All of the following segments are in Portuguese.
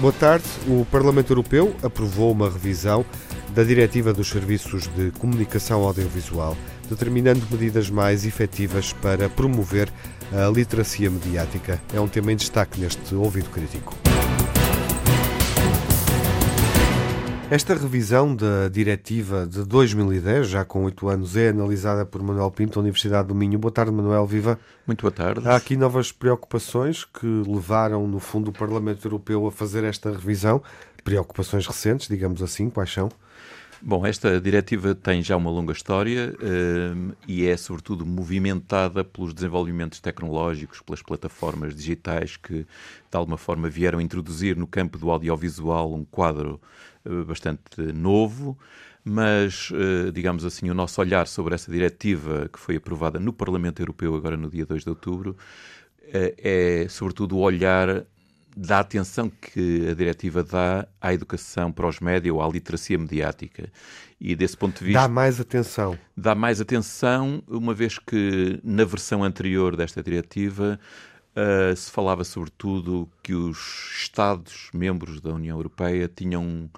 Boa tarde. O Parlamento Europeu aprovou uma revisão da Diretiva dos Serviços de Comunicação Audiovisual, determinando medidas mais efetivas para promover a literacia mediática. É um tema em destaque neste ouvido crítico. Esta revisão da Diretiva de 2010, já com oito anos, é analisada por Manuel Pinto, da Universidade do Minho. Boa tarde, Manuel. Viva. Muito boa tarde. Há aqui novas preocupações que levaram, no fundo, o Parlamento Europeu a fazer esta revisão. Preocupações recentes, digamos assim. Quais são? Bom, esta diretiva tem já uma longa história um, e é, sobretudo, movimentada pelos desenvolvimentos tecnológicos, pelas plataformas digitais que, de alguma forma, vieram introduzir no campo do audiovisual um quadro uh, bastante novo. Mas, uh, digamos assim, o nosso olhar sobre essa diretiva que foi aprovada no Parlamento Europeu agora no dia 2 de outubro uh, é, sobretudo, o olhar da atenção que a diretiva dá à educação para os média ou à literacia mediática. E desse ponto de vista. Dá mais atenção. Dá mais atenção, uma vez que na versão anterior desta diretiva. Uh, se falava sobretudo que os Estados-membros da União Europeia tinham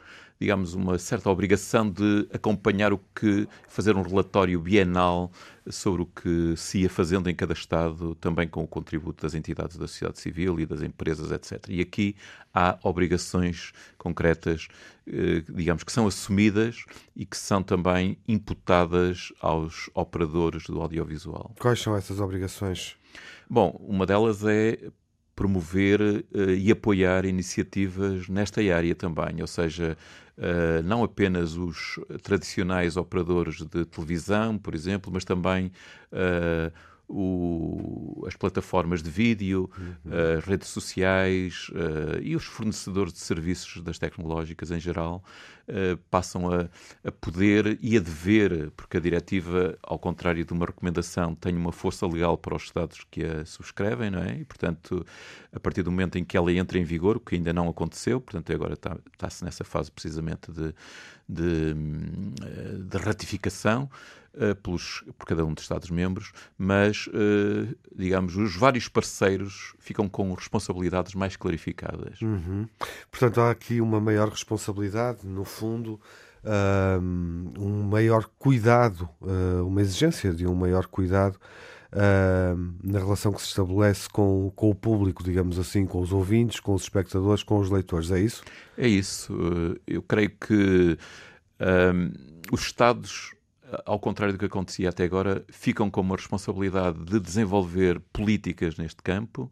digamos, uma certa obrigação de acompanhar o que, fazer um relatório bienal sobre o que se ia fazendo em cada Estado, também com o contributo das entidades da sociedade civil e das empresas, etc. E aqui há obrigações concretas, eh, digamos, que são assumidas e que são também imputadas aos operadores do audiovisual. Quais são essas obrigações? Bom, uma delas é promover uh, e apoiar iniciativas nesta área também, ou seja, uh, não apenas os tradicionais operadores de televisão, por exemplo, mas também uh, o, as plataformas de vídeo, uhum. as redes sociais uh, e os fornecedores de serviços das tecnológicas em geral passam a, a, poder e a dever, porque a diretiva, ao contrário de uma recomendação, tem uma força legal para os Estados que a subscrevem, não é? E, portanto, a partir do momento em que ela entra em vigor, o que ainda não aconteceu, portanto, agora está, está-se nessa fase precisamente de, de, de ratificação, uh, pelos, por cada um dos Estados-membros, mas, uh, digamos, os vários parceiros ficam com responsabilidades mais clarificadas. Uhum. Portanto, há aqui uma maior responsabilidade, no um maior cuidado, uh, uma exigência de um maior cuidado Uh, na relação que se estabelece com, com o público, digamos assim, com os ouvintes, com os espectadores, com os leitores. É isso? É isso. Eu creio que uh, os Estados ao contrário do que acontecia até agora, ficam com uma responsabilidade de desenvolver políticas neste campo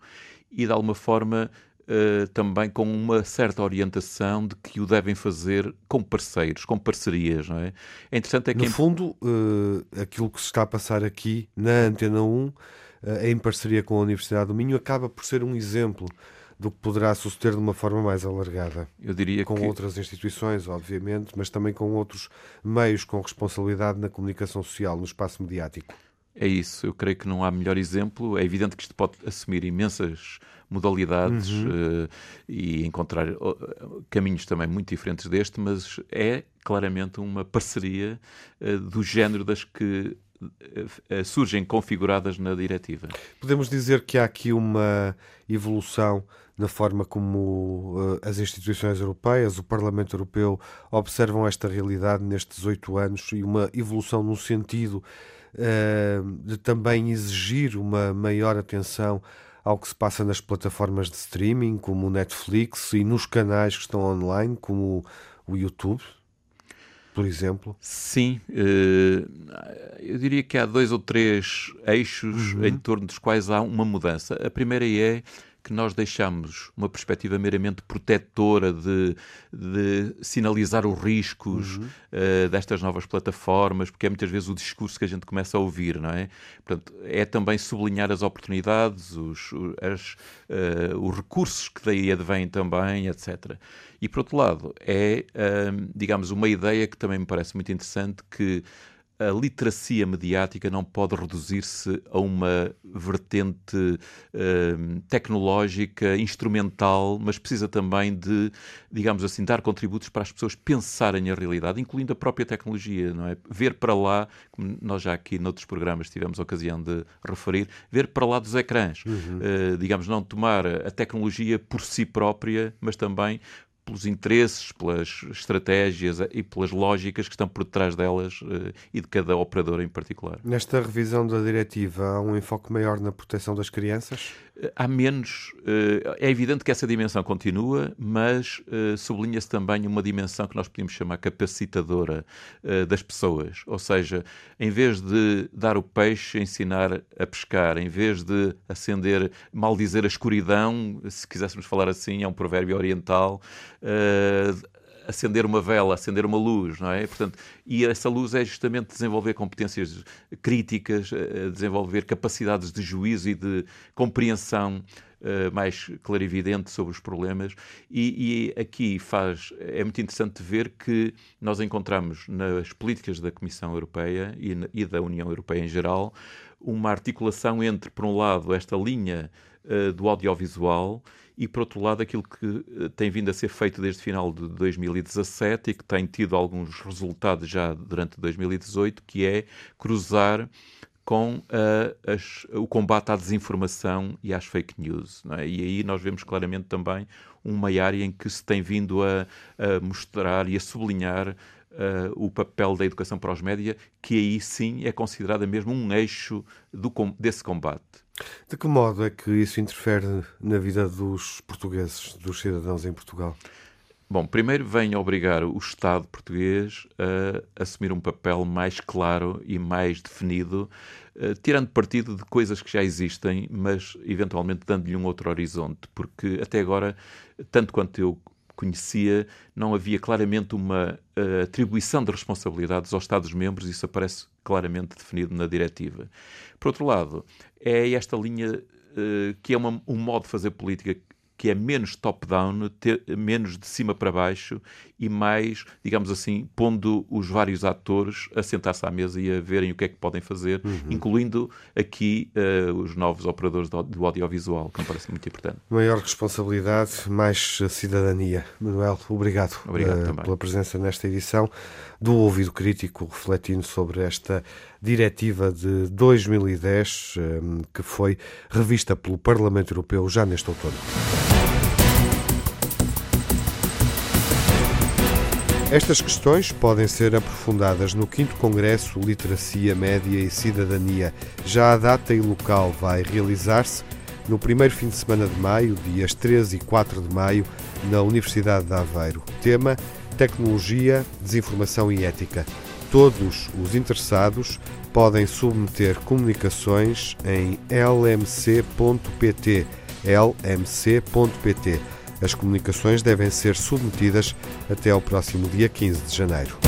e, de alguma forma, Uh, também com uma certa orientação de que o devem fazer com parceiros, com parcerias, não é? É interessante é que... No fundo, uh, aquilo que se está a passar aqui na Antena 1, uh, em parceria com a Universidade do Minho, acaba por ser um exemplo do que poderá suceder de uma forma mais alargada. Eu diria com que... outras instituições, obviamente, mas também com outros meios com responsabilidade na comunicação social, no espaço mediático. É isso, eu creio que não há melhor exemplo. É evidente que isto pode assumir imensas modalidades uhum. uh, e encontrar uh, caminhos também muito diferentes deste, mas é claramente uma parceria uh, do género das que surgem configuradas na diretiva. Podemos dizer que há aqui uma evolução na forma como uh, as instituições europeias, o Parlamento Europeu, observam esta realidade nestes oito anos e uma evolução no sentido uh, de também exigir uma maior atenção ao que se passa nas plataformas de streaming, como o Netflix, e nos canais que estão online, como o YouTube, por exemplo? Sim, uh, eu diria que há dois ou três eixos uhum. em torno dos quais há uma mudança. A primeira é que nós deixamos uma perspectiva meramente protetora de, de sinalizar os riscos uhum. uh, destas novas plataformas, porque é muitas vezes o discurso que a gente começa a ouvir, não é? Portanto, é também sublinhar as oportunidades, os, as, uh, os recursos que daí advêm também, etc. E, por outro lado, é, uh, digamos, uma ideia que também me parece muito interessante que a literacia mediática não pode reduzir-se a uma vertente uh, tecnológica, instrumental, mas precisa também de, digamos assim, dar contributos para as pessoas pensarem a realidade, incluindo a própria tecnologia, não é? Ver para lá, como nós já aqui noutros programas tivemos a ocasião de referir, ver para lá dos ecrãs. Uhum. Uh, digamos, não tomar a tecnologia por si própria, mas também pelos interesses, pelas estratégias e pelas lógicas que estão por detrás delas uh, e de cada operador em particular. Nesta revisão da diretiva, há um enfoque maior na proteção das crianças? Há menos. Eh, é evidente que essa dimensão continua, mas eh, sublinha-se também uma dimensão que nós podemos chamar capacitadora eh, das pessoas. Ou seja, em vez de dar o peixe, ensinar a pescar, em vez de acender, mal dizer a escuridão, se quiséssemos falar assim, é um provérbio oriental acender uma vela, acender uma luz, não é? Portanto, e essa luz é justamente desenvolver competências críticas, eh, desenvolver capacidades de juízo e de compreensão Uh, mais clarividente sobre os problemas e, e, aqui faz é muito interessante ver que nós encontramos nas políticas da Comissão Europeia e, e da União Europeia em geral uma articulação entre por um lado esta linha uh, do audiovisual e, por outro lado, aquilo que eh, tem vindo a ser feito desde o final de 2017 e que tem tido alguns resultados já durante 2018, que é cruzar com uh, as, o combate à desinformação e às fake news. É? E aí nós vemos claramente também uma área em que se tem vindo a, a mostrar e a sublinhar Uh, o papel da educação para os média, que aí sim é considerada mesmo um eixo do, desse combate. De que modo é que isso interfere na vida dos portugueses, dos cidadãos em Portugal? Bom, primeiro vem obrigar o Estado português a assumir um papel mais claro e mais definido, uh, tirando partido de coisas que já existem, mas eventualmente dando-lhe um outro horizonte, porque até agora, tanto quanto eu conhecia, não havia claramente uma uh, atribuição de responsabilidades aos Estados-membros, isso aparece claramente definido na diretiva. Por outro lado, é esta linha uh, que é uma, um modo de fazer política que é menos top-down, menos de cima para baixo e mais, digamos assim, pondo os vários atores a sentar-se à mesa e a verem o que é que podem fazer, uhum. incluindo aqui uh, os novos operadores do, do, audiovisual, que me parece muito importante. Maior responsabilidade, mais cidadania. Manuel, obrigado, obrigado uh, pela presença nesta edição do Ouvido Crítico, refletindo sobre esta diretiva de 2010, eh, que foi revista pelo Parlamento Europeu já neste outono. Estas questões podem ser aprofundadas no 5 Congresso Literacia Média e Cidadania. Já a data e local vai realizar-se no primeiro fim de semana de maio, dias 13 e 4 de maio, na Universidade de Aveiro. Tema: Tecnologia, Desinformação e Ética. Todos os interessados podem submeter comunicações em lmc.pt. lmc.pt as comunicações devem ser submetidas até ao próximo dia 15 de janeiro.